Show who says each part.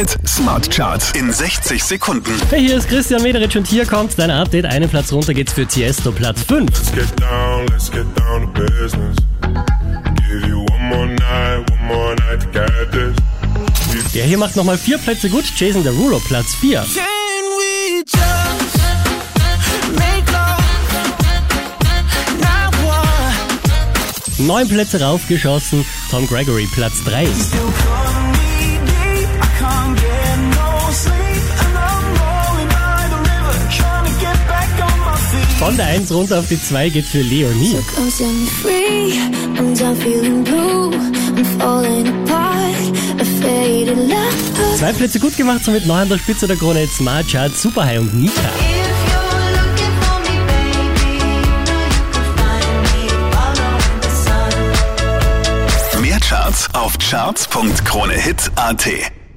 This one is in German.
Speaker 1: Hit Smart Charts in 60 Sekunden.
Speaker 2: Hey, hier ist Christian Mederich und hier kommt dein Update. Einen Platz runter geht's für Tiesto, Platz 5.
Speaker 3: Let's get down, let's get down to business. Give you one more night, one more night to get this.
Speaker 2: Der hier macht nochmal vier Plätze gut. Jason Derulo, Platz 4.
Speaker 4: Can we just make love? Not one.
Speaker 2: Neun Plätze raufgeschossen. Tom Gregory, Platz 3. Von der 1 runter auf die 2 geht für Leonie. Zwei Plätze gut gemacht, somit neu an der Spitze der Krone Smart Charts, Superhigh und Nika.
Speaker 1: Mehr Charts auf charts.kronehit.at.